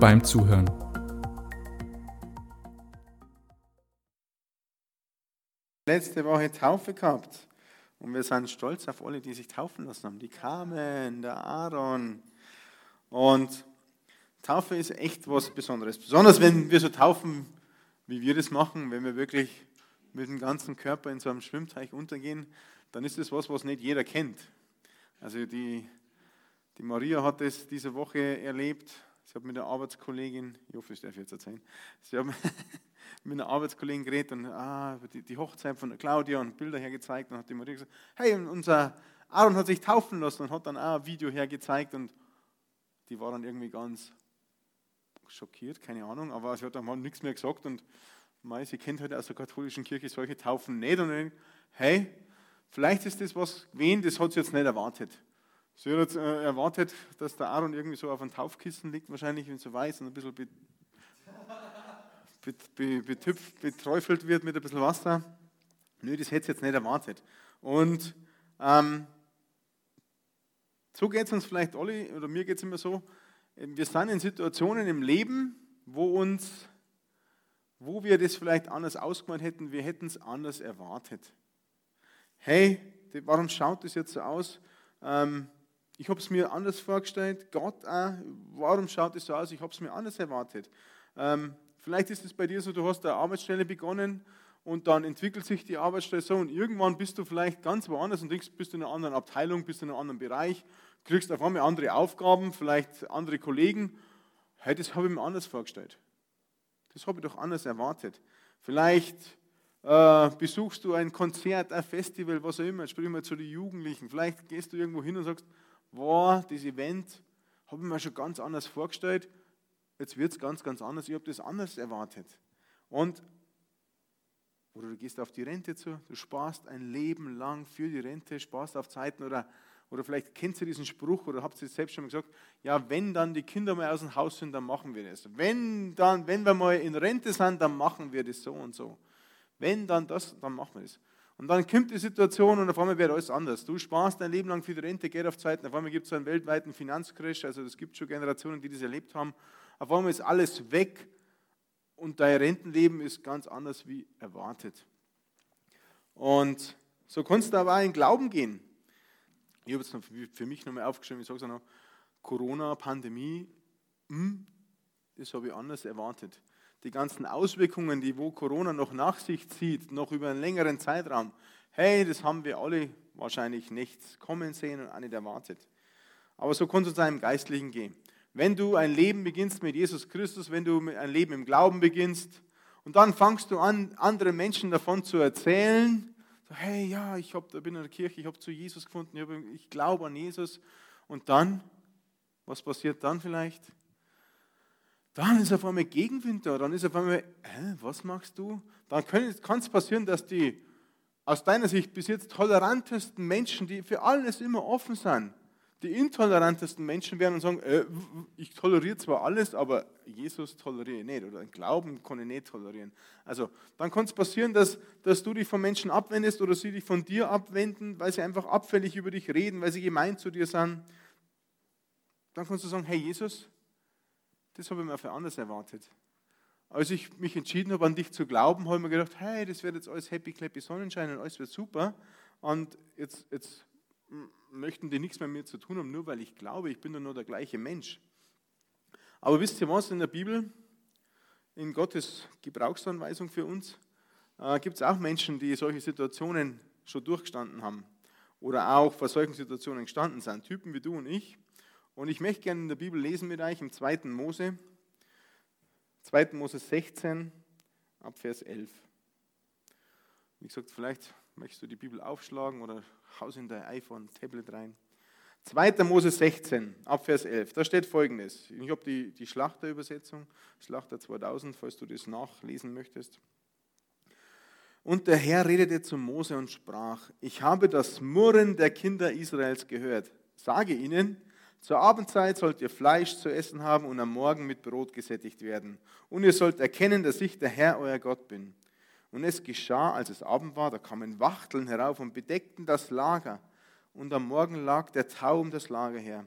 beim Zuhören. Letzte Woche Taufe gehabt und wir sind stolz auf alle, die sich taufen lassen haben. Die Carmen, der Aaron. Und Taufe ist echt was Besonderes. Besonders wenn wir so taufen, wie wir das machen, wenn wir wirklich mit dem ganzen Körper in so einem Schwimmteich untergehen, dann ist das was, was nicht jeder kennt. Also die, die Maria hat das diese Woche erlebt. Sie hat mit der Arbeitskollegin, ich hoffe, ich darf jetzt erzählen, sie hat mit einer Arbeitskollegin geredet und ah, die, die Hochzeit von Claudia und Bilder hergezeigt und hat die Maria gesagt, hey, unser Aaron hat sich taufen lassen und hat dann auch ein Video hergezeigt und die war dann irgendwie ganz schockiert, keine Ahnung, aber sie hat dann mal nichts mehr gesagt und mei, sie kennt halt aus der katholischen Kirche solche Taufen nicht und dann, hey, vielleicht ist das was gewesen, das hat sie jetzt nicht erwartet. Sie hat äh, erwartet, dass der Aaron irgendwie so auf einem Taufkissen liegt, wahrscheinlich, wenn so weiß und ein bisschen be, be, be, betüpft, beträufelt wird mit ein bisschen Wasser. Nö, das hätte sie jetzt nicht erwartet. Und ähm, so geht es uns vielleicht alle, oder mir geht es immer so, wir sind in Situationen im Leben, wo uns, wo wir das vielleicht anders ausgemalt hätten, wir hätten es anders erwartet. Hey, warum schaut das jetzt so aus? Ähm, ich habe es mir anders vorgestellt. Gott, auch, warum schaut es so aus? Ich habe es mir anders erwartet. Ähm, vielleicht ist es bei dir so, du hast eine Arbeitsstelle begonnen und dann entwickelt sich die Arbeitsstelle so und irgendwann bist du vielleicht ganz woanders und denkst, bist du in einer anderen Abteilung, bist du in einem anderen Bereich kriegst auf einmal andere Aufgaben, vielleicht andere Kollegen. Hey, das habe ich mir anders vorgestellt. Das habe ich doch anders erwartet. Vielleicht äh, besuchst du ein Konzert, ein Festival, was auch immer, sprich mal zu den Jugendlichen. Vielleicht gehst du irgendwo hin und sagst, wow, das Event habe ich mir schon ganz anders vorgestellt. Jetzt wird es ganz, ganz anders. Ich habe das anders erwartet. Und oder du gehst auf die Rente zu, du sparst ein Leben lang für die Rente, sparst auf Zeiten oder oder vielleicht kennt ihr diesen Spruch oder habt ihr selbst schon mal gesagt, ja, wenn dann die Kinder mal aus dem Haus sind, dann machen wir das. Wenn, dann, wenn wir mal in Rente sind, dann machen wir das so und so. Wenn dann das, dann machen wir das. Und dann kommt die Situation und auf einmal wird alles anders. Du sparst dein Leben lang für die Rente, geht auf Zeiten, auf einmal gibt es einen weltweiten Finanzcrash, also es gibt schon Generationen, die das erlebt haben. Auf einmal ist alles weg und dein Rentenleben ist ganz anders wie erwartet. Und so kannst du aber auch in Glauben gehen. Ich habe jetzt für mich nochmal aufgeschrieben, ich sage es noch, Corona, Pandemie, hm, das habe ich anders erwartet. Die ganzen Auswirkungen, die wo Corona noch nach sich zieht, noch über einen längeren Zeitraum, hey, das haben wir alle wahrscheinlich nicht kommen sehen und auch nicht erwartet. Aber so konnte es einem Geistlichen gehen. Wenn du ein Leben beginnst mit Jesus Christus, wenn du ein Leben im Glauben beginnst und dann fangst du an, anderen Menschen davon zu erzählen, so, hey, ja, ich hab, bin in der Kirche, ich habe zu Jesus gefunden, ich, ich glaube an Jesus. Und dann, was passiert dann vielleicht? Dann ist auf einmal Gegenwind da, dann ist auf einmal, hä, was machst du? Dann kann es passieren, dass die aus deiner Sicht bis jetzt tolerantesten Menschen, die für alles immer offen sind, die intolerantesten Menschen werden und sagen, äh, ich toleriere zwar alles, aber Jesus toleriere ich nicht oder Glauben kann ich nicht tolerieren. Also dann kann es passieren, dass, dass du dich von Menschen abwendest oder sie dich von dir abwenden, weil sie einfach abfällig über dich reden, weil sie gemein zu dir sind. Dann kannst du sagen, hey Jesus, das habe ich mir für anders erwartet. Als ich mich entschieden habe, an dich zu glauben, habe ich mir gedacht, hey, das wird jetzt alles happy, clappy Sonnenschein und alles wird super. Und jetzt, jetzt möchten die nichts mehr mit mir zu tun haben, nur weil ich glaube, ich bin doch nur der gleiche Mensch. Aber wisst ihr was, in der Bibel, in Gottes Gebrauchsanweisung für uns, äh, gibt es auch Menschen, die solche Situationen schon durchgestanden haben oder auch vor solchen Situationen gestanden sind, Typen wie du und ich. Und ich möchte gerne in der Bibel lesen mit euch im 2. Mose, 2. Mose 16, ab Vers 11. Wie gesagt, vielleicht möchtest du die Bibel aufschlagen oder haus in dein iPhone, Tablet rein. 2. Mose 16, ab Vers 11, da steht folgendes. Ich habe die, die Schlachterübersetzung, Schlachter 2000, falls du das nachlesen möchtest. Und der Herr redete zu Mose und sprach, ich habe das Murren der Kinder Israels gehört. Sage ihnen, zur Abendzeit sollt ihr Fleisch zu essen haben und am Morgen mit Brot gesättigt werden. Und ihr sollt erkennen, dass ich der Herr, euer Gott bin. Und es geschah, als es Abend war, da kamen Wachteln herauf und bedeckten das Lager. Und am Morgen lag der Tau um das Lager her.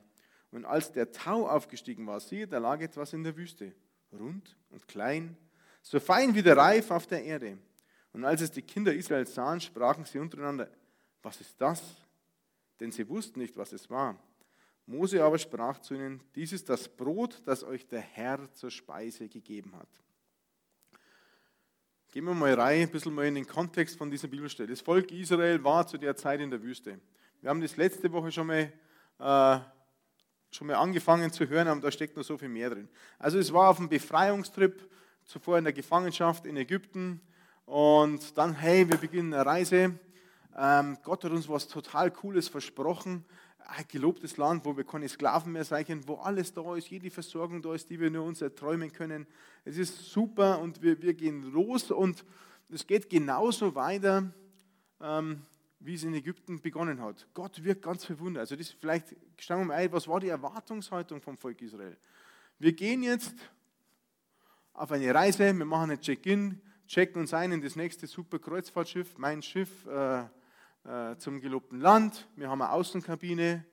Und als der Tau aufgestiegen war, siehe, da lag etwas in der Wüste, rund und klein, so fein wie der Reif auf der Erde. Und als es die Kinder Israels sahen, sprachen sie untereinander, was ist das? Denn sie wussten nicht, was es war. Mose aber sprach zu ihnen, dies ist das Brot, das euch der Herr zur Speise gegeben hat. Gehen wir mal rein, ein bisschen mal in den Kontext von dieser Bibelstelle. Das Volk Israel war zu der Zeit in der Wüste. Wir haben das letzte Woche schon mal, äh, schon mal angefangen zu hören, aber da steckt noch so viel mehr drin. Also es war auf einem Befreiungstrip, zuvor in der Gefangenschaft in Ägypten und dann, hey, wir beginnen eine Reise. Ähm, Gott hat uns was total Cooles versprochen ein gelobtes Land, wo wir keine Sklaven mehr sein, wo alles da ist, jede Versorgung da ist, die wir nur uns erträumen können. Es ist super und wir, wir gehen los und es geht genauso weiter, ähm, wie es in Ägypten begonnen hat. Gott wirkt ganz verwundert. Also das vielleicht, schauen wir mal ein, was war die Erwartungshaltung vom Volk Israel? Wir gehen jetzt auf eine Reise, wir machen ein Check-in, checken uns ein in das nächste super Kreuzfahrtschiff, mein Schiff, äh, äh, zum gelobten Land. Wir haben eine Außenkabine.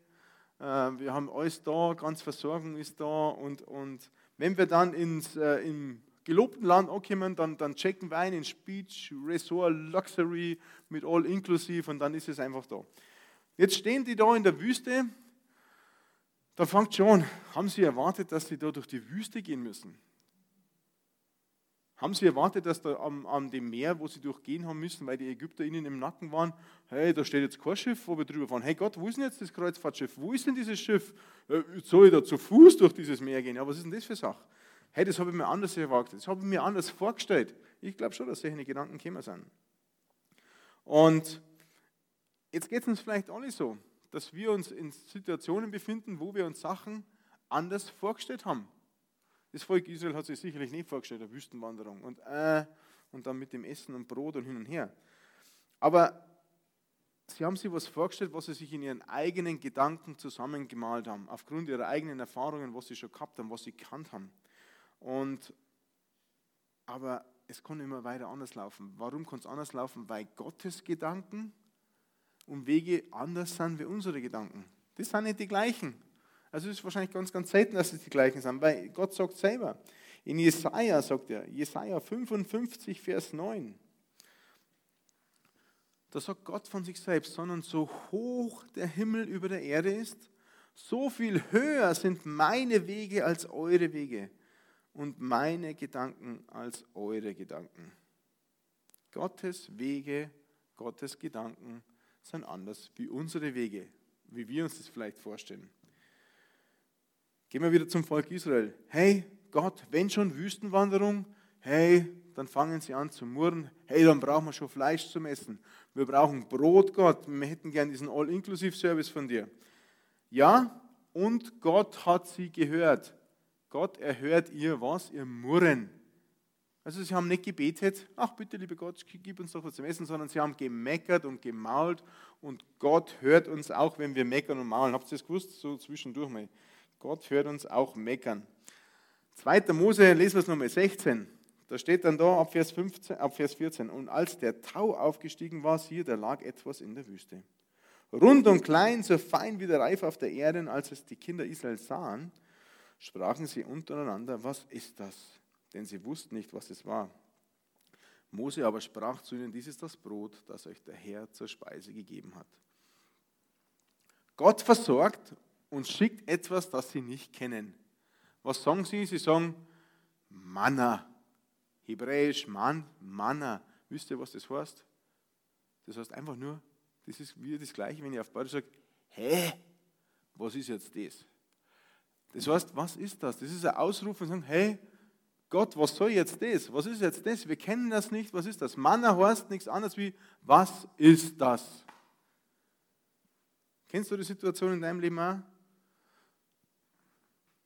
Äh, wir haben alles da, ganz Versorgung ist da. Und, und wenn wir dann ins, äh, im gelobten Land ankommen, dann, dann checken wir ein in Speech, Resort, Luxury mit All Inclusive und dann ist es einfach da. Jetzt stehen die da in der Wüste. Da fängt schon, haben sie erwartet, dass sie da durch die Wüste gehen müssen? Haben sie erwartet, dass da am, am dem Meer, wo sie durchgehen haben müssen, weil die Ägypter ihnen im Nacken waren, hey, da steht jetzt kein Schiff, wo wir drüber fahren. Hey Gott, wo ist denn jetzt das Kreuzfahrtschiff? Wo ist denn dieses Schiff? Äh, soll ich da zu Fuß durch dieses Meer gehen? Ja, was ist denn das für Sache? Hey, das habe ich mir anders erwartet. Das habe ich mir anders vorgestellt. Ich glaube schon, dass solche Gedanken gekommen sind. Und jetzt geht es uns vielleicht alle so, dass wir uns in Situationen befinden, wo wir uns Sachen anders vorgestellt haben. Das Volk Israel hat sich sicherlich nicht vorgestellt, eine Wüstenwanderung und, äh, und dann mit dem Essen und Brot und hin und her. Aber sie haben sich was vorgestellt, was sie sich in ihren eigenen Gedanken zusammengemalt haben, aufgrund ihrer eigenen Erfahrungen, was sie schon gehabt haben, was sie gekannt haben. Und, aber es kann immer weiter anders laufen. Warum kann es anders laufen? Weil Gottes Gedanken und Wege anders sind wie unsere Gedanken. Das sind nicht die gleichen. Also es ist wahrscheinlich ganz, ganz selten, dass es die gleichen sind, weil Gott sagt selber, in Jesaja sagt er, Jesaja 55, Vers 9, da sagt Gott von sich selbst, sondern so hoch der Himmel über der Erde ist, so viel höher sind meine Wege als eure Wege und meine Gedanken als eure Gedanken. Gottes Wege, Gottes Gedanken sind anders wie unsere Wege, wie wir uns das vielleicht vorstellen. Gehen wir wieder zum Volk Israel. Hey, Gott, wenn schon Wüstenwanderung, hey, dann fangen sie an zu murren. Hey, dann brauchen wir schon Fleisch zum Essen. Wir brauchen Brot, Gott. Wir hätten gern diesen All-Inclusive-Service von dir. Ja, und Gott hat sie gehört. Gott erhört ihr was? Ihr Murren. Also sie haben nicht gebetet, ach bitte, lieber Gott, gib uns doch was zum Essen, sondern sie haben gemeckert und gemault und Gott hört uns auch, wenn wir meckern und maulen. Habt ihr das gewusst? So zwischendurch mal. Gott hört uns auch meckern. 2. Mose, lesen wir es nochmal, 16. Da steht dann da ab Vers, 15, ab Vers 14. Und als der Tau aufgestiegen war, siehe, da lag etwas in der Wüste. Rund und klein, so fein wie der Reif auf der Erde. Und als es die Kinder Israel sahen, sprachen sie untereinander, was ist das? Denn sie wussten nicht, was es war. Mose aber sprach zu ihnen, dies ist das Brot, das euch der Herr zur Speise gegeben hat. Gott versorgt und schickt etwas, das sie nicht kennen. Was sagen sie? Sie sagen Manna. Hebräisch Man, Manna. Wisst ihr, was das heißt? Das heißt einfach nur, das ist wie das Gleiche, wenn ich auf Bayerisch sage, hä, was ist jetzt das? Das heißt, was ist das? Das ist ein Ausruf und sagen, hey, Gott, was soll jetzt das? Was ist jetzt das? Wir kennen das nicht. Was ist das? Manna heißt nichts anderes wie, was ist das? Kennst du die Situation in deinem Leben auch?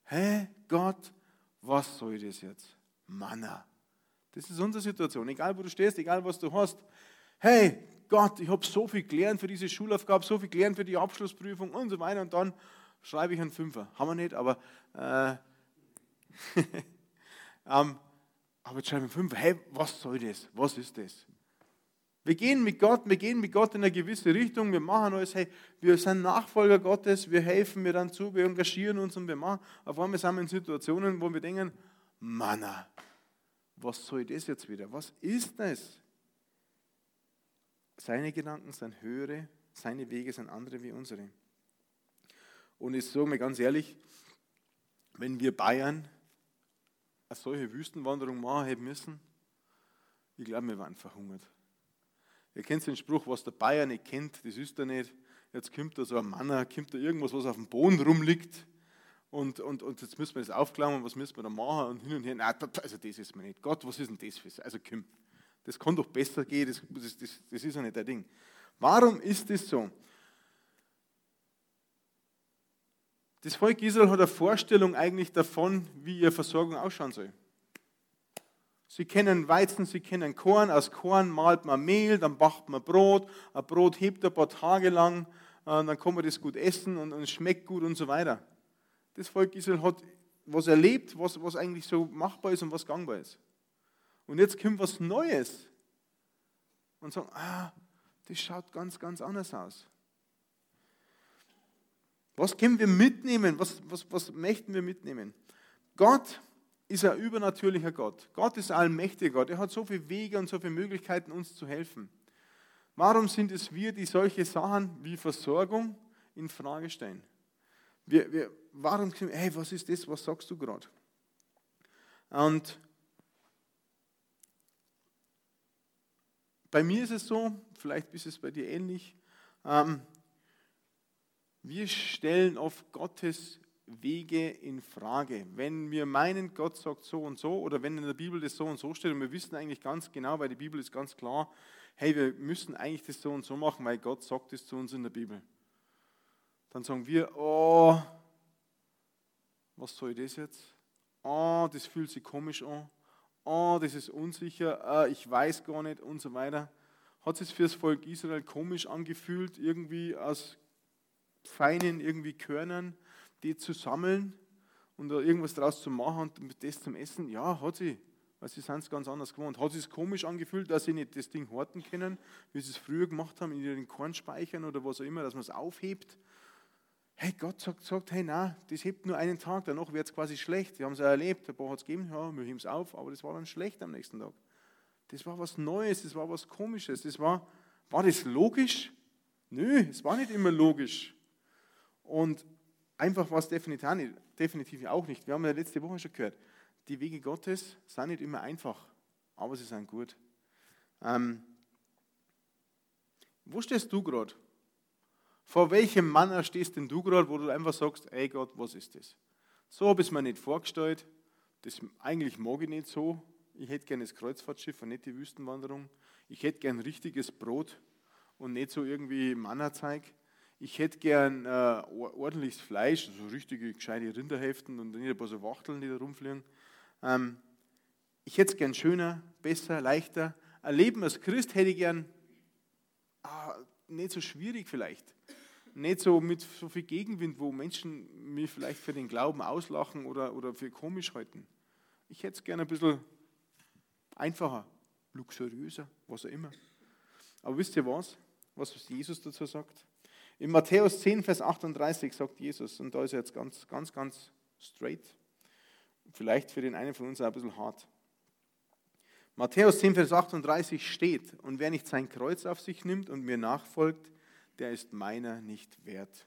Hä, Gott, was soll das jetzt? Manna. Das ist unsere Situation. Egal, wo du stehst, egal, was du hast. Hey, Gott, ich habe so viel gelernt für diese Schulaufgabe, so viel gelernt für die Abschlussprüfung und so weiter. Und dann schreibe ich einen Fünfer. Haben wir nicht, aber, äh, ähm, aber jetzt schreibe ich einen Fünfer. Hey, was soll das? Was ist das? Wir gehen mit Gott, wir gehen mit Gott in eine gewisse Richtung, wir machen alles, hey, wir sind Nachfolger Gottes, wir helfen mir dann zu, wir engagieren uns und wir machen. Auf einmal sind wir in Situationen, wo wir denken, Manna, was soll das jetzt wieder? Was ist das? Seine Gedanken sind höhere, seine Wege sind andere wie unsere. Und ich sage mir ganz ehrlich, wenn wir Bayern eine solche Wüstenwanderung machen hätten müssen, ich glaube, wir waren verhungert. Ihr kennt den Spruch, was der Bayer nicht kennt, das ist er nicht. Jetzt kommt da so ein Mann, kommt da irgendwas, was auf dem Boden rumliegt. Und, und, und jetzt müssen wir das aufklammern, was müssen wir da machen und hin und her. Nein, also das ist mir nicht. Gott, was ist denn das für Also komm, das kann doch besser gehen, das, das, das, das ist ja nicht der Ding. Warum ist das so? Das Volk Israel hat eine Vorstellung eigentlich davon, wie ihre Versorgung ausschauen soll. Sie kennen Weizen, sie kennen Korn. Aus Korn malt man Mehl, dann backt man Brot. Ein Brot hebt ein paar Tage lang, äh, dann kann man das gut essen und, es schmeckt gut und so weiter. Das Volk Israel hat was erlebt, was, was eigentlich so machbar ist und was gangbar ist. Und jetzt kommt was Neues und sagen, ah, das schaut ganz, ganz anders aus. Was können wir mitnehmen? Was, was, was möchten wir mitnehmen? Gott ist ein übernatürlicher Gott. Gott ist allmächtiger Gott. Er hat so viele Wege und so viele Möglichkeiten, uns zu helfen. Warum sind es wir, die solche Sachen wie Versorgung in Frage stellen? Wir, wir, warum, hey, was ist das, was sagst du gerade? Und bei mir ist es so, vielleicht ist es bei dir ähnlich, ähm, wir stellen oft Gottes Wege in Frage. Wenn wir meinen, Gott sagt so und so, oder wenn in der Bibel das so und so steht und wir wissen eigentlich ganz genau, weil die Bibel ist ganz klar, hey, wir müssen eigentlich das so und so machen, weil Gott sagt es zu uns in der Bibel. Dann sagen wir, oh, was soll das jetzt? Oh, das fühlt sich komisch an. Oh, das ist unsicher. ich weiß gar nicht und so weiter. Hat es für das Volk Israel komisch angefühlt, irgendwie aus feinen irgendwie Körnern die zu sammeln und da irgendwas draus zu machen und das zum Essen, ja, hat sie. Weil sie sind es ganz anders gewohnt. Hat es komisch angefühlt, dass sie nicht das Ding horten können, wie sie es früher gemacht haben, in ihren Kornspeichern oder was auch immer, dass man es aufhebt. Hey, Gott sagt, sagt hey, nein, das hebt nur einen Tag, danach wird es quasi schlecht. Wir haben es ja erlebt, ein paar hat es gegeben, ja, wir heben es auf, aber das war dann schlecht am nächsten Tag. Das war was Neues, das war was Komisches. Das war, war das logisch? Nö, es war nicht immer logisch. Und Einfach war es definitiv auch nicht. Wir haben ja letzte Woche schon gehört, die Wege Gottes sind nicht immer einfach, aber sie sind gut. Ähm, wo stehst du gerade? Vor welchem Mann stehst denn du gerade, wo du einfach sagst, ey Gott, was ist das? So habe ich es mir nicht vorgestellt. Das eigentlich mag ich nicht so. Ich hätte gerne das Kreuzfahrtschiff und nicht die Wüstenwanderung. Ich hätte gern richtiges Brot und nicht so irgendwie Mannerzeig ich hätte gern äh, ordentliches Fleisch, so richtige gescheite Rinderhälften und nicht ein paar so Wachteln, die da rumfliegen. Ähm, ich hätte es gern schöner, besser, leichter. Ein Leben als Christ hätte ich gern ah, nicht so schwierig vielleicht. Nicht so mit so viel Gegenwind, wo Menschen mich vielleicht für den Glauben auslachen oder, oder für komisch halten. Ich hätte es gern ein bisschen einfacher, luxuriöser, was auch immer. Aber wisst ihr was? Was Jesus dazu sagt? In Matthäus 10, Vers 38 sagt Jesus, und da ist er jetzt ganz, ganz, ganz straight, vielleicht für den einen von uns auch ein bisschen hart. Matthäus 10, Vers 38 steht, und wer nicht sein Kreuz auf sich nimmt und mir nachfolgt, der ist meiner nicht wert.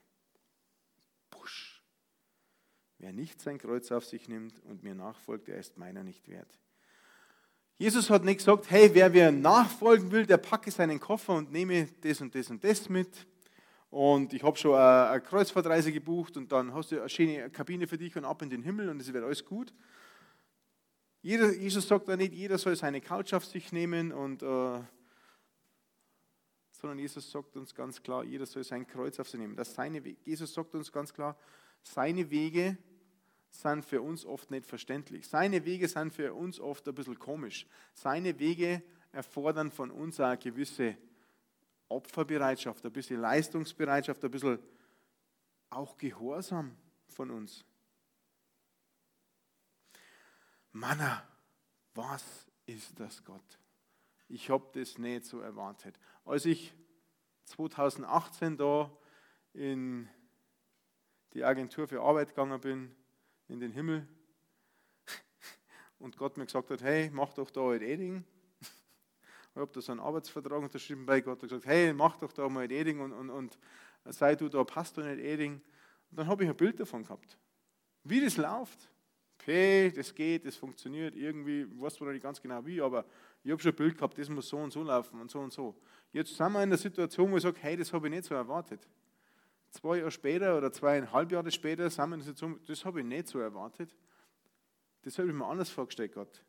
Push. Wer nicht sein Kreuz auf sich nimmt und mir nachfolgt, der ist meiner nicht wert. Jesus hat nicht gesagt, hey, wer mir nachfolgen will, der packe seinen Koffer und nehme das und das und das mit und ich habe schon eine Kreuzfahrtreise gebucht und dann hast du eine schöne Kabine für dich und ab in den Himmel und es wird alles gut. Jeder, Jesus sagt da nicht, jeder soll seine Couch auf sich nehmen und äh, sondern Jesus sagt uns ganz klar, jeder soll sein Kreuz auf sich nehmen. Das seine. Jesus sagt uns ganz klar, seine Wege sind für uns oft nicht verständlich. Seine Wege sind für uns oft ein bisschen komisch. Seine Wege erfordern von uns eine gewisse Opferbereitschaft, ein bisschen Leistungsbereitschaft, ein bisschen auch Gehorsam von uns. Manna, was ist das Gott? Ich habe das nicht so erwartet. Als ich 2018 da in die Agentur für Arbeit gegangen bin, in den Himmel, und Gott mir gesagt hat, hey, mach doch da halt Eding. Ich habe da so einen Arbeitsvertrag unterschrieben bei Gott und gesagt, hey, mach doch da mal Eding und, und, und sei du da Pastor in Eding. Und dann habe ich ein Bild davon gehabt, wie das läuft. Okay, das geht, das funktioniert irgendwie, ich weiß zwar nicht ganz genau wie, aber ich habe schon ein Bild gehabt, das muss so und so laufen und so und so. Jetzt sind wir in der Situation, wo ich sage, hey, das habe ich nicht so erwartet. Zwei Jahre später oder zweieinhalb Jahre später sind wir in der Situation, das habe ich nicht so erwartet. Das habe ich mir anders vorgestellt gehabt.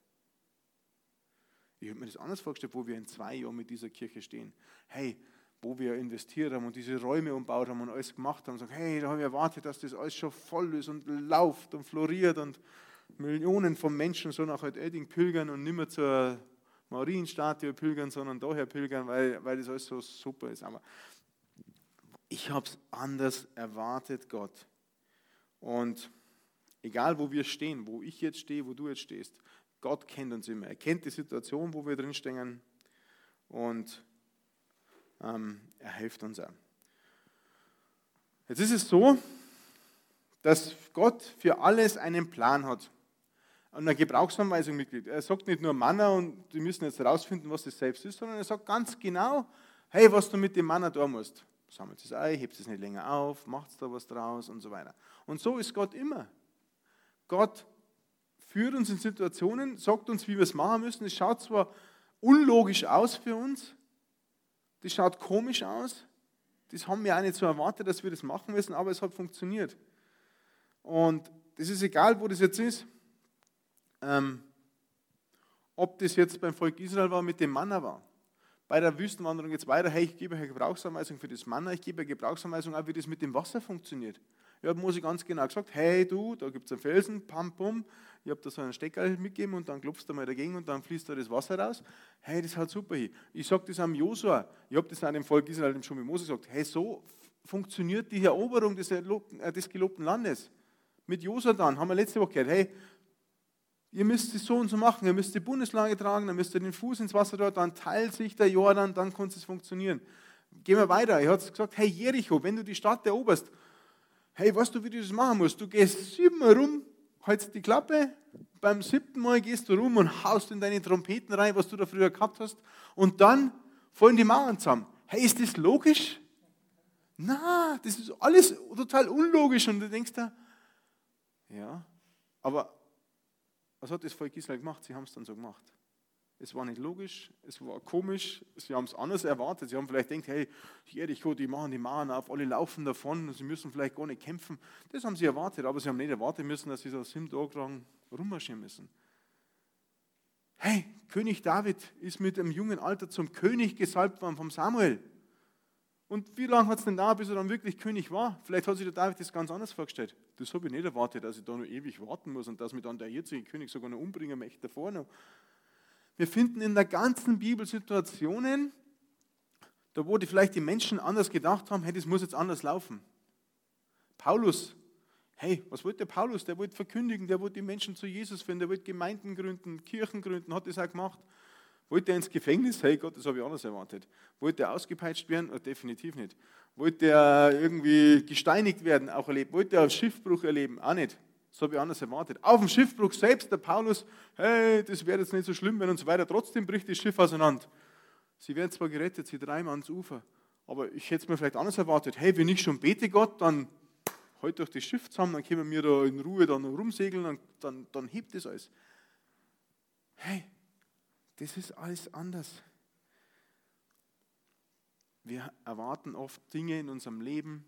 Ich habe mir das anders vorgestellt, wo wir in zwei Jahren mit dieser Kirche stehen. Hey, wo wir investiert haben und diese Räume umbaut haben und alles gemacht haben sagen, hey, da habe ich erwartet, dass das alles schon voll ist und läuft und floriert und Millionen von Menschen so nach Edding pilgern und nicht mehr zur Marienstatue pilgern, sondern daher pilgern, weil, weil das alles so super ist. Aber ich habe es anders erwartet, Gott. Und egal, wo wir stehen, wo ich jetzt stehe, wo du jetzt stehst, Gott kennt uns immer. Er kennt die Situation, wo wir drinstehen und ähm, er hilft uns auch. Jetzt ist es so, dass Gott für alles einen Plan hat und eine Gebrauchsanweisung mitgibt. Er sagt nicht nur Manna und die müssen jetzt herausfinden, was das selbst ist, sondern er sagt ganz genau, hey, was du mit dem Manna tun musst. Sammelt das Ei, hebt es nicht länger auf, macht da was draus und so weiter. Und so ist Gott immer. Gott führt uns in Situationen, sagt uns, wie wir es machen müssen. Es schaut zwar unlogisch aus für uns, das schaut komisch aus, das haben wir auch nicht so erwartet, dass wir das machen müssen, aber es hat funktioniert. Und das ist egal, wo das jetzt ist. Ähm, ob das jetzt beim Volk Israel war, mit dem Manna war. Bei der Wüstenwanderung jetzt weiter, hey, ich gebe eine Gebrauchsanweisung für das Manna, ich gebe eine Gebrauchsanweisung auch, wie das mit dem Wasser funktioniert. Ich habe Mose ganz genau gesagt, hey du, da gibt es einen Felsen, pam, pum, ich habe da so einen Stecker mitgegeben und dann klopfst du mal dagegen und dann fließt da das Wasser raus. Hey, das hat super hier. Ich sage das am Josua, ich habe das an dem Volk Israel schon mit Mose gesagt, hey, so funktioniert die Eroberung des, äh, des gelobten Landes. Mit Josua dann, haben wir letzte Woche gehört, hey, ihr müsst es so und so machen, ihr müsst die Bundeslage tragen, dann müsst ihr den Fuß ins Wasser dort, dann teilt sich der Jordan, dann kann es funktionieren. Gehen wir weiter. Er hat gesagt, hey Jericho, wenn du die Stadt eroberst, hey, weißt du, wie du das machen musst? Du gehst siebenmal rum, hältst die Klappe, beim siebten Mal gehst du rum und haust in deine Trompeten rein, was du da früher gehabt hast, und dann fallen die Mauern zusammen. Hey, ist das logisch? Na, das ist alles total unlogisch. Und du denkst da, ja, aber was hat das Volk Israel gemacht? Sie haben es dann so gemacht. Es war nicht logisch, es war komisch, sie haben es anders erwartet. Sie haben vielleicht gedacht, hey, Jericho, die machen die Mauern auf, alle laufen davon, sie müssen vielleicht gar nicht kämpfen. Das haben sie erwartet, aber sie haben nicht erwartet müssen, dass sie so sieben Tage lang rummarschieren müssen. Hey, König David ist mit einem jungen Alter zum König gesalbt worden vom Samuel. Und wie lange hat es denn da, bis er dann wirklich König war? Vielleicht hat sich der David das ganz anders vorgestellt. Das habe ich nicht erwartet, dass ich da noch ewig warten muss und dass mich dann der jetzige König sogar noch umbringen möchte davor noch. Wir finden in der ganzen Bibel Situationen, da wo die vielleicht die Menschen anders gedacht haben, hey, das muss jetzt anders laufen. Paulus, hey, was wollte Paulus? Der wollte verkündigen, der wollte die Menschen zu Jesus finden, der wollte Gemeinden gründen, Kirchen gründen, hat das auch gemacht. Wollte er ins Gefängnis? Hey Gott, das habe ich anders erwartet. Wollte er ausgepeitscht werden? Oh, definitiv nicht. Wollte er irgendwie gesteinigt werden? Auch erlebt. Wollte er Schiffbruch erleben? Auch nicht. Das habe ich anders erwartet. Auf dem Schiffbruch selbst, der Paulus, hey, das wäre jetzt nicht so schlimm, wenn und so weiter. Trotzdem bricht das Schiff auseinander. Sie werden zwar gerettet, sie dreimal ans Ufer, aber ich hätte es mir vielleicht anders erwartet. Hey, wenn ich schon bete Gott, dann halt durch das Schiff zusammen, dann können wir da in Ruhe dann rumsegeln, dann, dann, dann hebt das alles. Hey, das ist alles anders. Wir erwarten oft Dinge in unserem Leben,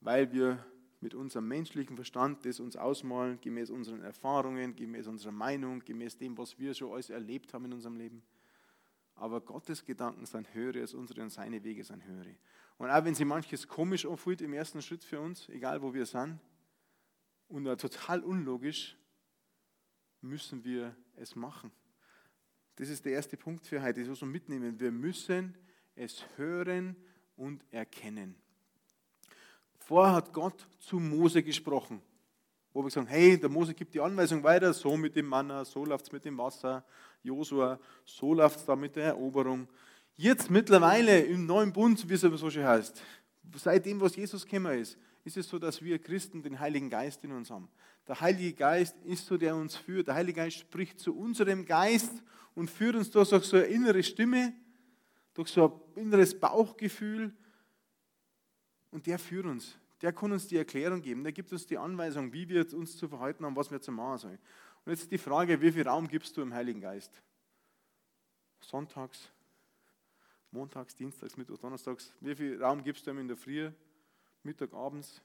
weil wir mit unserem menschlichen Verstand das uns ausmalen, gemäß unseren Erfahrungen, gemäß unserer Meinung, gemäß dem, was wir schon alles erlebt haben in unserem Leben. aber Gottes Gedanken sind höhere als unsere und seine Wege sind höhere. Und auch wenn sie manches komisch anfühlt im ersten Schritt für uns, egal wo wir sind, und total unlogisch, müssen wir es machen. Das ist der erste Punkt für heute, das muss man mitnehmen. Wir müssen es hören und erkennen. Vorher hat Gott zu Mose gesprochen, wo wir sagen, hey, der Mose gibt die Anweisung weiter, so mit dem Manna, so läuft es mit dem Wasser, Josua, so läuft es da mit der Eroberung. Jetzt mittlerweile im neuen Bund, wie es so schön heißt, seitdem, was Jesus gekommen ist, ist es so, dass wir Christen den Heiligen Geist in uns haben. Der Heilige Geist ist so, der uns führt. Der Heilige Geist spricht zu unserem Geist und führt uns durch so eine innere Stimme, durch so ein inneres Bauchgefühl. Und der führt uns. Der kann uns die Erklärung geben. Der gibt uns die Anweisung, wie wir uns zu verhalten haben, was wir zu machen sollen. Und jetzt die Frage, wie viel Raum gibst du im Heiligen Geist? Sonntags, montags, dienstags, mittwochs, donnerstags. Wie viel Raum gibst du ihm in der Früh, Mittag, abends,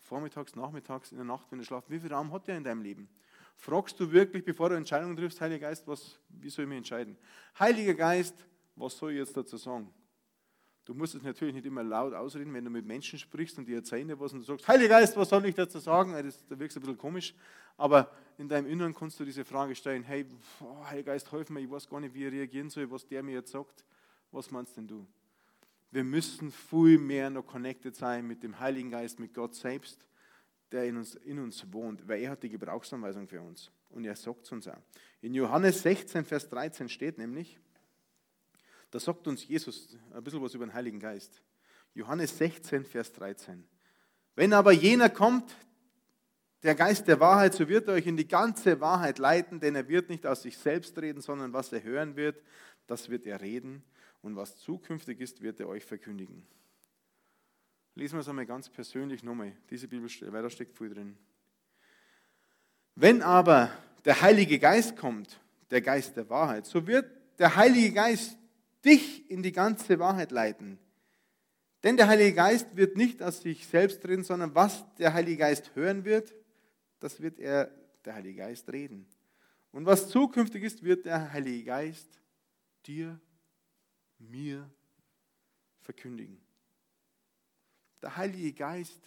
vormittags, nachmittags, in der Nacht, wenn du schlafst? Wie viel Raum hat er in deinem Leben? Fragst du wirklich, bevor du Entscheidungen triffst, Heiliger Geist, was, wie soll ich mich entscheiden? Heiliger Geist, was soll ich jetzt dazu sagen? Du musst es natürlich nicht immer laut ausreden, wenn du mit Menschen sprichst und die erzählen dir was und du sagst, Heiliger Geist, was soll ich dazu sagen? Das, da wirkst du ein bisschen komisch, aber in deinem Inneren kannst du diese Frage stellen, hey, oh, Heiliger Geist, hilf mir, ich weiß gar nicht, wie ich reagieren soll, was der mir jetzt sagt. Was meinst denn du? Wir müssen viel mehr noch connected sein mit dem Heiligen Geist, mit Gott selbst, der in uns, in uns wohnt, weil er hat die Gebrauchsanweisung für uns und er sagt es uns auch. In Johannes 16, Vers 13 steht nämlich, da sagt uns Jesus ein bisschen was über den Heiligen Geist. Johannes 16, Vers 13. Wenn aber jener kommt, der Geist der Wahrheit, so wird er euch in die ganze Wahrheit leiten, denn er wird nicht aus sich selbst reden, sondern was er hören wird, das wird er reden und was zukünftig ist, wird er euch verkündigen. Lesen wir es einmal ganz persönlich nochmal, diese Bibelstelle, weil da steckt viel drin. Wenn aber der Heilige Geist kommt, der Geist der Wahrheit, so wird der Heilige Geist dich in die ganze Wahrheit leiten. Denn der Heilige Geist wird nicht aus sich selbst reden, sondern was der Heilige Geist hören wird, das wird er, der Heilige Geist, reden. Und was zukünftig ist, wird der Heilige Geist dir, mir verkündigen. Der Heilige Geist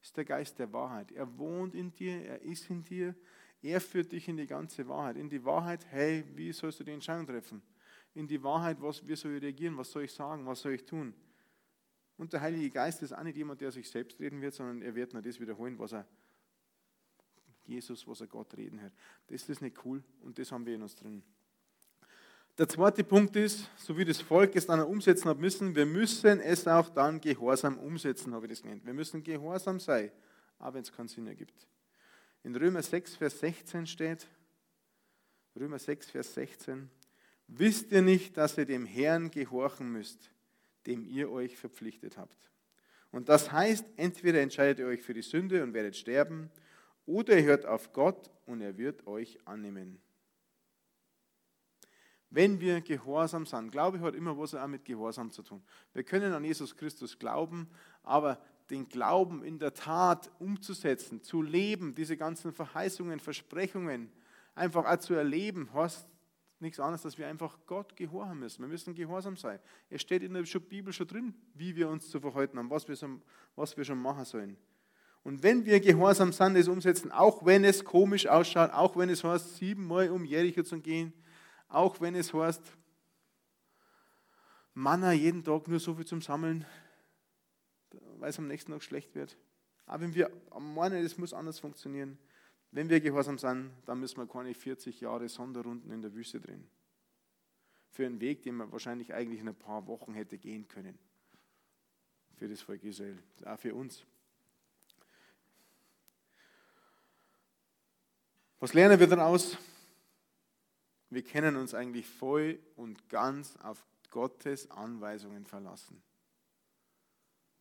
ist der Geist der Wahrheit. Er wohnt in dir, er ist in dir, er führt dich in die ganze Wahrheit. In die Wahrheit, hey, wie sollst du die Entscheidung treffen? In die Wahrheit, was, wie soll ich reagieren, was soll ich sagen, was soll ich tun. Und der Heilige Geist ist auch nicht jemand, der sich selbst reden wird, sondern er wird nur das wiederholen, was er Jesus, was er Gott reden hört. Das ist nicht cool und das haben wir in uns drin. Der zweite Punkt ist, so wie das Volk es dann umsetzen hat müssen, wir müssen es auch dann gehorsam umsetzen, habe ich das genannt. Wir müssen gehorsam sein, auch wenn es keinen Sinn ergibt. In Römer 6, Vers 16 steht, Römer 6, Vers 16, Wisst ihr nicht, dass ihr dem Herrn gehorchen müsst, dem ihr euch verpflichtet habt? Und das heißt, entweder entscheidet ihr euch für die Sünde und werdet sterben, oder ihr hört auf Gott und er wird euch annehmen. Wenn wir gehorsam sind, Glaube hat immer was auch mit Gehorsam zu tun. Wir können an Jesus Christus glauben, aber den Glauben in der Tat umzusetzen, zu leben, diese ganzen Verheißungen, Versprechungen einfach auch zu erleben, heißt nichts anderes, dass wir einfach Gott gehorchen müssen. Wir müssen gehorsam sein. Es steht in der Bibel schon drin, wie wir uns zu verhalten haben, was wir, so, was wir schon machen sollen. Und wenn wir gehorsam sind, das umsetzen, auch wenn es komisch ausschaut, auch wenn es heißt, siebenmal um Jericho zu gehen, auch wenn es heißt, Manna jeden Tag nur so viel zum Sammeln, weil es am nächsten Tag schlecht wird. Aber wenn wir am Morgen, das muss anders funktionieren. Wenn wir gehorsam sind, dann müssen wir keine 40 Jahre Sonderrunden in der Wüste drehen. Für einen Weg, den man wahrscheinlich eigentlich in ein paar Wochen hätte gehen können. Für das Volk Israel, auch für uns. Was lernen wir daraus? Wir können uns eigentlich voll und ganz auf Gottes Anweisungen verlassen.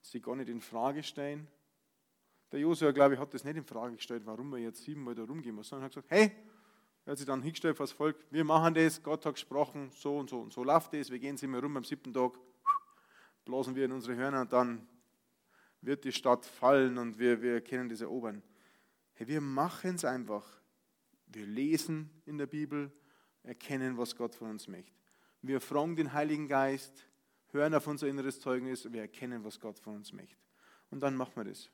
Sie gar nicht in Frage stellen, der Josua, glaube ich, hat das nicht in Frage gestellt, warum wir jetzt siebenmal da rumgehen müssen, sondern hat gesagt, hey, er hat sich dann hingestellt für das Volk, wir machen das, Gott hat gesprochen, so und so und so läuft das, wir gehen sie mal rum am siebten Tag, blasen wir in unsere Hörner und dann wird die Stadt fallen und wir, wir können das erobern. Hey, wir machen es einfach. Wir lesen in der Bibel, erkennen, was Gott von uns möchte. wir fragen den Heiligen Geist, hören auf unser inneres Zeugnis, wir erkennen, was Gott von uns möchte. Und dann machen wir das.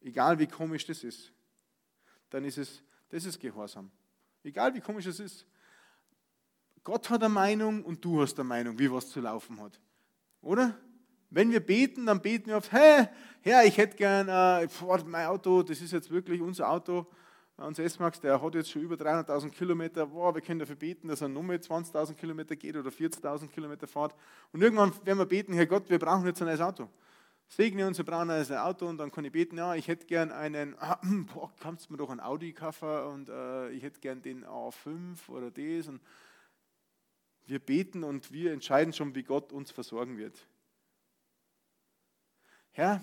Egal wie komisch das ist, dann ist es, das ist Gehorsam. Egal wie komisch es ist. Gott hat eine Meinung und du hast eine Meinung, wie was zu laufen hat. Oder? Wenn wir beten, dann beten wir oft, hey, Herr, ich hätte gern, äh, mein Auto, das ist jetzt wirklich unser Auto, unser S-Max, der hat jetzt schon über 300.000 Kilometer, boah, wir können dafür beten, dass er nur mit 20.000 Kilometer geht oder 40.000 Kilometer fährt. Und irgendwann werden wir beten, Herr Gott, wir brauchen jetzt ein neues Auto. Segne uns, brauchen ein neues Auto und dann kann ich beten, ja, ich hätte gern einen, boah, kannst du mir doch einen Audi kaufen und äh, ich hätte gern den A5 oder das. Und wir beten und wir entscheiden schon, wie Gott uns versorgen wird. Herr,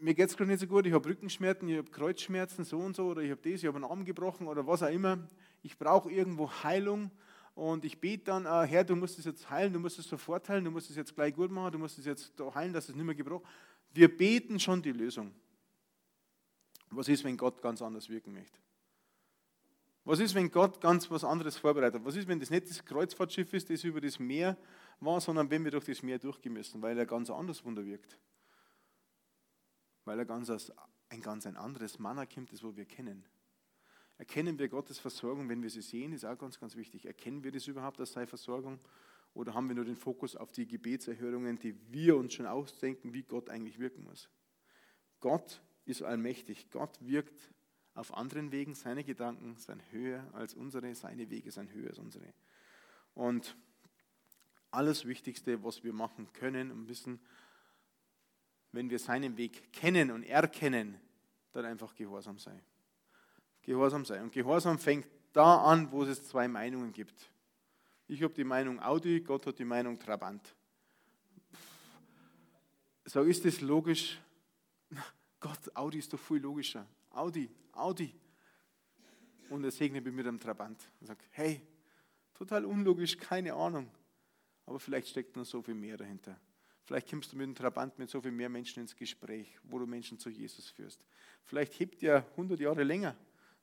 mir geht es gerade nicht so gut, ich habe Rückenschmerzen, ich habe Kreuzschmerzen, so und so, oder ich habe das, ich habe einen Arm gebrochen oder was auch immer. Ich brauche irgendwo Heilung und ich bete dann, äh, Herr, du musst es jetzt heilen, du musst es sofort heilen, du musst es jetzt gleich gut machen, du musst es jetzt heilen, dass es nicht mehr gebrochen Wir beten schon die Lösung. Was ist, wenn Gott ganz anders wirken möchte? Was ist, wenn Gott ganz was anderes vorbereitet? Was ist, wenn das nicht das Kreuzfahrtschiff ist, das über das Meer war, sondern wenn wir durch das Meer durchgehen müssen, weil er ganz anders Wunder wirkt? weil er ganz ein ganz ein anderes Manna kommt, das wo wir kennen. Erkennen wir Gottes Versorgung, wenn wir sie sehen, ist auch ganz, ganz wichtig. Erkennen wir das überhaupt als seine Versorgung? Oder haben wir nur den Fokus auf die Gebetserhörungen, die wir uns schon ausdenken, wie Gott eigentlich wirken muss? Gott ist allmächtig. Gott wirkt auf anderen Wegen. Seine Gedanken sind höher als unsere, seine Wege sind höher als unsere. Und alles Wichtigste, was wir machen können und wissen, wenn wir seinen Weg kennen und erkennen, dann einfach gehorsam sein. Gehorsam sein. Und Gehorsam fängt da an, wo es zwei Meinungen gibt. Ich habe die Meinung Audi, Gott hat die Meinung Trabant. So ist das logisch? Gott, Audi ist doch viel logischer. Audi, Audi. Und er segnet mich mit einem Trabant und sagt, hey, total unlogisch, keine Ahnung. Aber vielleicht steckt noch so viel mehr dahinter. Vielleicht kommst du mit dem Trabant mit so viel mehr Menschen ins Gespräch, wo du Menschen zu Jesus führst. Vielleicht hebt er 100 Jahre länger,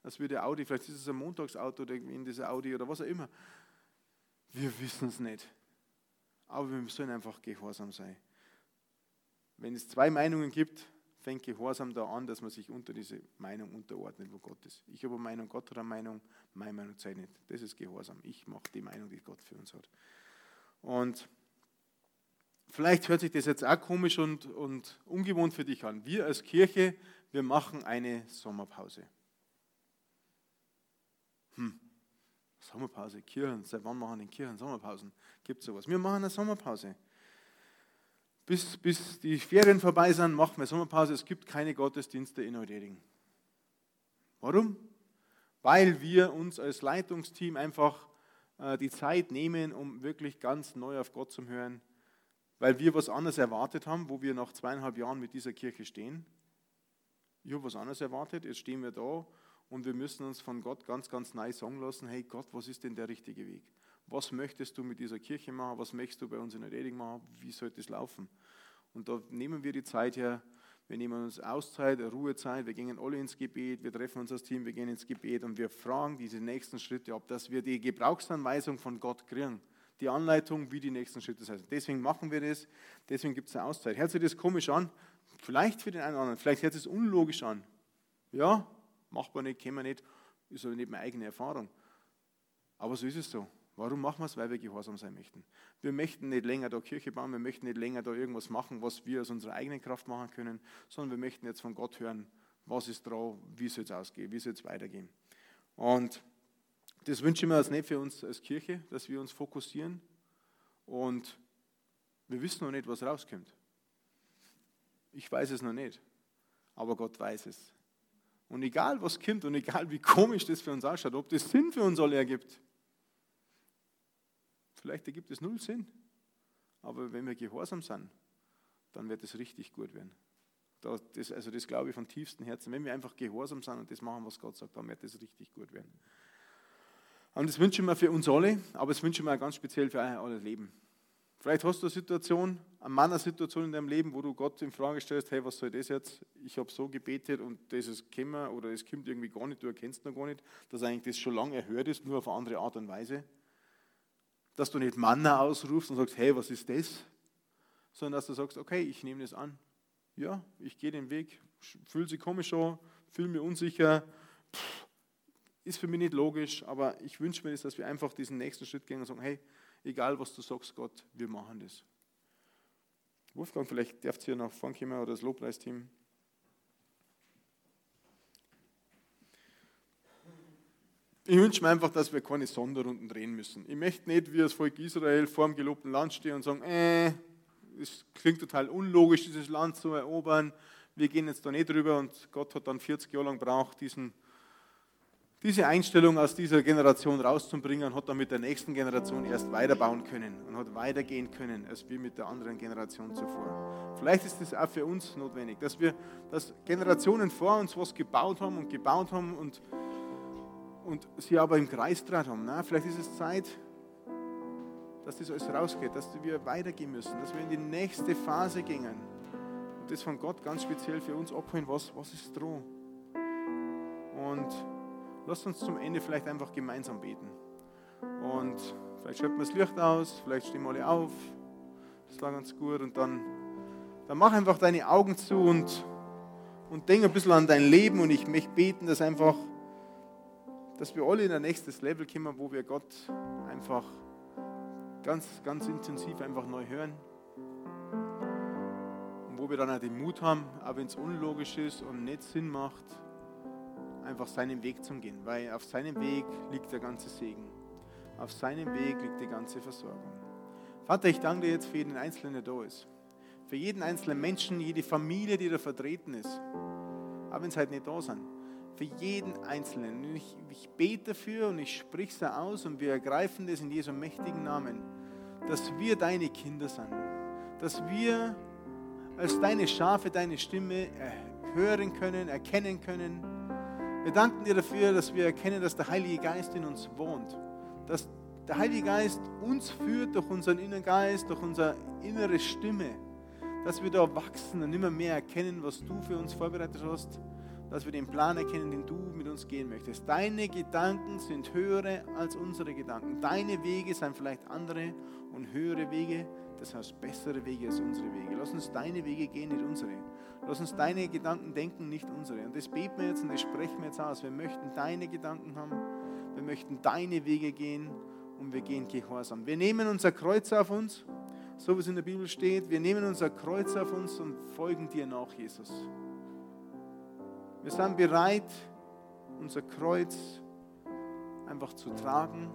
als würde Audi. Vielleicht ist es ein Montagsauto in dieser Audi oder was auch immer. Wir wissen es nicht. Aber wir sollen einfach gehorsam sein. Wenn es zwei Meinungen gibt, fängt Gehorsam da an, dass man sich unter diese Meinung unterordnet, wo Gott ist. Ich habe eine Meinung, Gott hat eine Meinung, meine Meinung sei nicht. Das ist Gehorsam. Ich mache die Meinung, die Gott für uns hat. Und Vielleicht hört sich das jetzt auch komisch und, und ungewohnt für dich an. Wir als Kirche, wir machen eine Sommerpause. Hm. Sommerpause, Kirchen, seit wann machen die Kirchen Sommerpausen? Gibt es sowas? Wir machen eine Sommerpause. Bis, bis die Ferien vorbei sind, machen wir Sommerpause. Es gibt keine Gottesdienste in Eudering. Warum? Weil wir uns als Leitungsteam einfach äh, die Zeit nehmen, um wirklich ganz neu auf Gott zu hören weil wir was anderes erwartet haben, wo wir nach zweieinhalb Jahren mit dieser Kirche stehen. Ich habe was anderes erwartet, jetzt stehen wir da und wir müssen uns von Gott ganz, ganz neu sagen lassen, hey Gott, was ist denn der richtige Weg? Was möchtest du mit dieser Kirche machen? Was möchtest du bei uns in der Reding machen? Wie soll das laufen? Und da nehmen wir die Zeit her, wir nehmen uns Auszeit, Ruhezeit, wir gehen alle ins Gebet, wir treffen uns als Team, wir gehen ins Gebet und wir fragen diese nächsten Schritte ab, dass wir die Gebrauchsanweisung von Gott kriegen die Anleitung, wie die nächsten Schritte sind. Deswegen machen wir das, deswegen gibt es eine Auszeit. Hört sich das komisch an? Vielleicht für den einen oder anderen, vielleicht hört es unlogisch an. Ja, macht man nicht, kennen wir nicht, ist aber nicht meine eigene Erfahrung. Aber so ist es so. Warum machen wir es? Weil wir gehorsam sein möchten. Wir möchten nicht länger da Kirche bauen, wir möchten nicht länger da irgendwas machen, was wir aus unserer eigenen Kraft machen können, sondern wir möchten jetzt von Gott hören, was ist dran, wie soll es ausgehen, wie soll es weitergehen. Und das wünsche ich mir als nicht für uns als Kirche, dass wir uns fokussieren und wir wissen noch nicht, was rauskommt. Ich weiß es noch nicht, aber Gott weiß es. Und egal was kommt und egal wie komisch das für uns ausschaut, ob das Sinn für uns alle ergibt, vielleicht ergibt es null Sinn, aber wenn wir gehorsam sind, dann wird es richtig gut werden. Das, also das glaube ich von tiefstem Herzen. Wenn wir einfach gehorsam sind und das machen, was Gott sagt, dann wird es richtig gut werden. Und das wünsche ich mir für uns alle, aber das wünsche ich mir ganz speziell für euer Leben. Vielleicht hast du eine Situation, eine Mann-Situation in deinem Leben, wo du Gott in Frage stellst, hey, was soll das jetzt? Ich habe so gebetet und das ist gekommen oder es kommt irgendwie gar nicht, du erkennst noch gar nicht, dass eigentlich das schon lange erhört ist, nur auf eine andere Art und Weise. dass du nicht Manna ausrufst und sagst, hey, was ist das? Sondern dass du sagst, okay, ich nehme das an. Ja, ich gehe den Weg, fühle sich komisch an, fühle mich unsicher, Pff, ist für mich nicht logisch, aber ich wünsche mir das, dass wir einfach diesen nächsten Schritt gehen und sagen, hey, egal was du sagst, Gott, wir machen das. Wolfgang, vielleicht darfst du hier nach vorne kommen oder das Lobpreisteam. Ich wünsche mir einfach, dass wir keine Sonderrunden drehen müssen. Ich möchte nicht wie das Volk Israel vor dem gelobten Land stehen und sagen, äh, es klingt total unlogisch, dieses Land zu erobern. Wir gehen jetzt da nicht drüber und Gott hat dann 40 Jahre lang braucht, diesen diese Einstellung aus dieser Generation rauszubringen und hat dann mit der nächsten Generation erst weiterbauen können und hat weitergehen können, als wir mit der anderen Generation zuvor. Vielleicht ist das auch für uns notwendig, dass wir, dass Generationen vor uns was gebaut haben und gebaut haben und, und sie aber im Kreis draht haben. Na, vielleicht ist es Zeit, dass das alles rausgeht, dass wir weitergehen müssen, dass wir in die nächste Phase gehen und das von Gott ganz speziell für uns abholen, was, was ist dran. Und Lasst uns zum Ende vielleicht einfach gemeinsam beten. Und vielleicht schalten wir das Licht aus, vielleicht stehen wir alle auf. Das war ganz gut. Und dann, dann mach einfach deine Augen zu und, und denk ein bisschen an dein Leben. Und ich möchte beten, dass einfach, dass wir alle in ein nächstes Level kommen, wo wir Gott einfach ganz, ganz intensiv einfach neu hören. Und wo wir dann auch den Mut haben, auch wenn es unlogisch ist und nicht Sinn macht, einfach seinen Weg zu gehen, weil auf seinem Weg liegt der ganze Segen. Auf seinem Weg liegt die ganze Versorgung. Vater, ich danke dir jetzt für jeden Einzelnen, der da ist. Für jeden einzelnen Menschen, jede Familie, die da vertreten ist. Auch wenn sie halt nicht da sind. Für jeden Einzelnen. Ich, ich bete dafür und ich spreche es aus und wir ergreifen das in Jesu mächtigen Namen, dass wir deine Kinder sind. Dass wir als deine Schafe deine Stimme hören können, erkennen können wir danken dir dafür, dass wir erkennen, dass der Heilige Geist in uns wohnt. Dass der Heilige Geist uns führt durch unseren inneren Geist, durch unsere innere Stimme. Dass wir da wachsen und immer mehr erkennen, was du für uns vorbereitet hast. Dass wir den Plan erkennen, den du mit uns gehen möchtest. Deine Gedanken sind höhere als unsere Gedanken. Deine Wege sind vielleicht andere und höhere Wege. Das heißt bessere Wege als unsere Wege. Lass uns deine Wege gehen, nicht unsere. Lass uns deine Gedanken denken, nicht unsere. Und das beten wir jetzt und das sprechen wir jetzt aus. Wir möchten deine Gedanken haben, wir möchten deine Wege gehen und wir gehen gehorsam. Wir nehmen unser Kreuz auf uns, so wie es in der Bibel steht. Wir nehmen unser Kreuz auf uns und folgen dir nach, Jesus. Wir sind bereit, unser Kreuz einfach zu tragen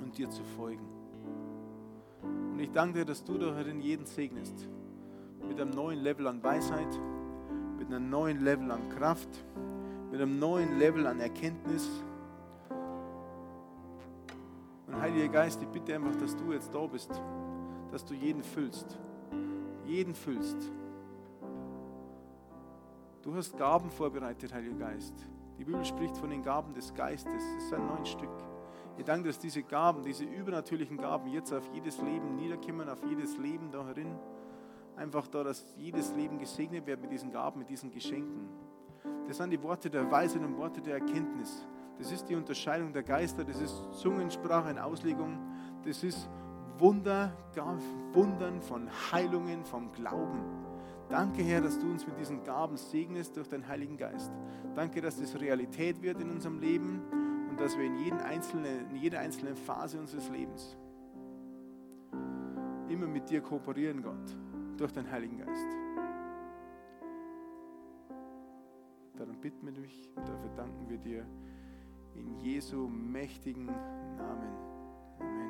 und dir zu folgen. Und ich danke dir, dass du darin jeden segnest mit einem neuen Level an Weisheit, mit einem neuen Level an Kraft, mit einem neuen Level an Erkenntnis. Und Heiliger Geist, ich bitte einfach, dass du jetzt da bist, dass du jeden füllst. Jeden füllst. Du hast Gaben vorbereitet, Heiliger Geist. Die Bibel spricht von den Gaben des Geistes. Es sind neun Stück. Ich danke, dass diese Gaben, diese übernatürlichen Gaben jetzt auf jedes Leben niederkommen, auf jedes Leben da herin einfach da, dass jedes Leben gesegnet wird mit diesen Gaben, mit diesen Geschenken. Das sind die Worte der Weisheit und Worte der Erkenntnis. Das ist die Unterscheidung der Geister, das ist Zungensprache in Auslegung, das ist Wunder, Wundern von Heilungen, vom Glauben. Danke, Herr, dass du uns mit diesen Gaben segnest durch deinen Heiligen Geist. Danke, dass das Realität wird in unserem Leben dass wir in, jeden einzelnen, in jeder einzelnen Phase unseres Lebens immer mit dir kooperieren, Gott durch den Heiligen Geist. Darum bitten wir dich und dafür danken wir dir in Jesu mächtigen Namen. Amen.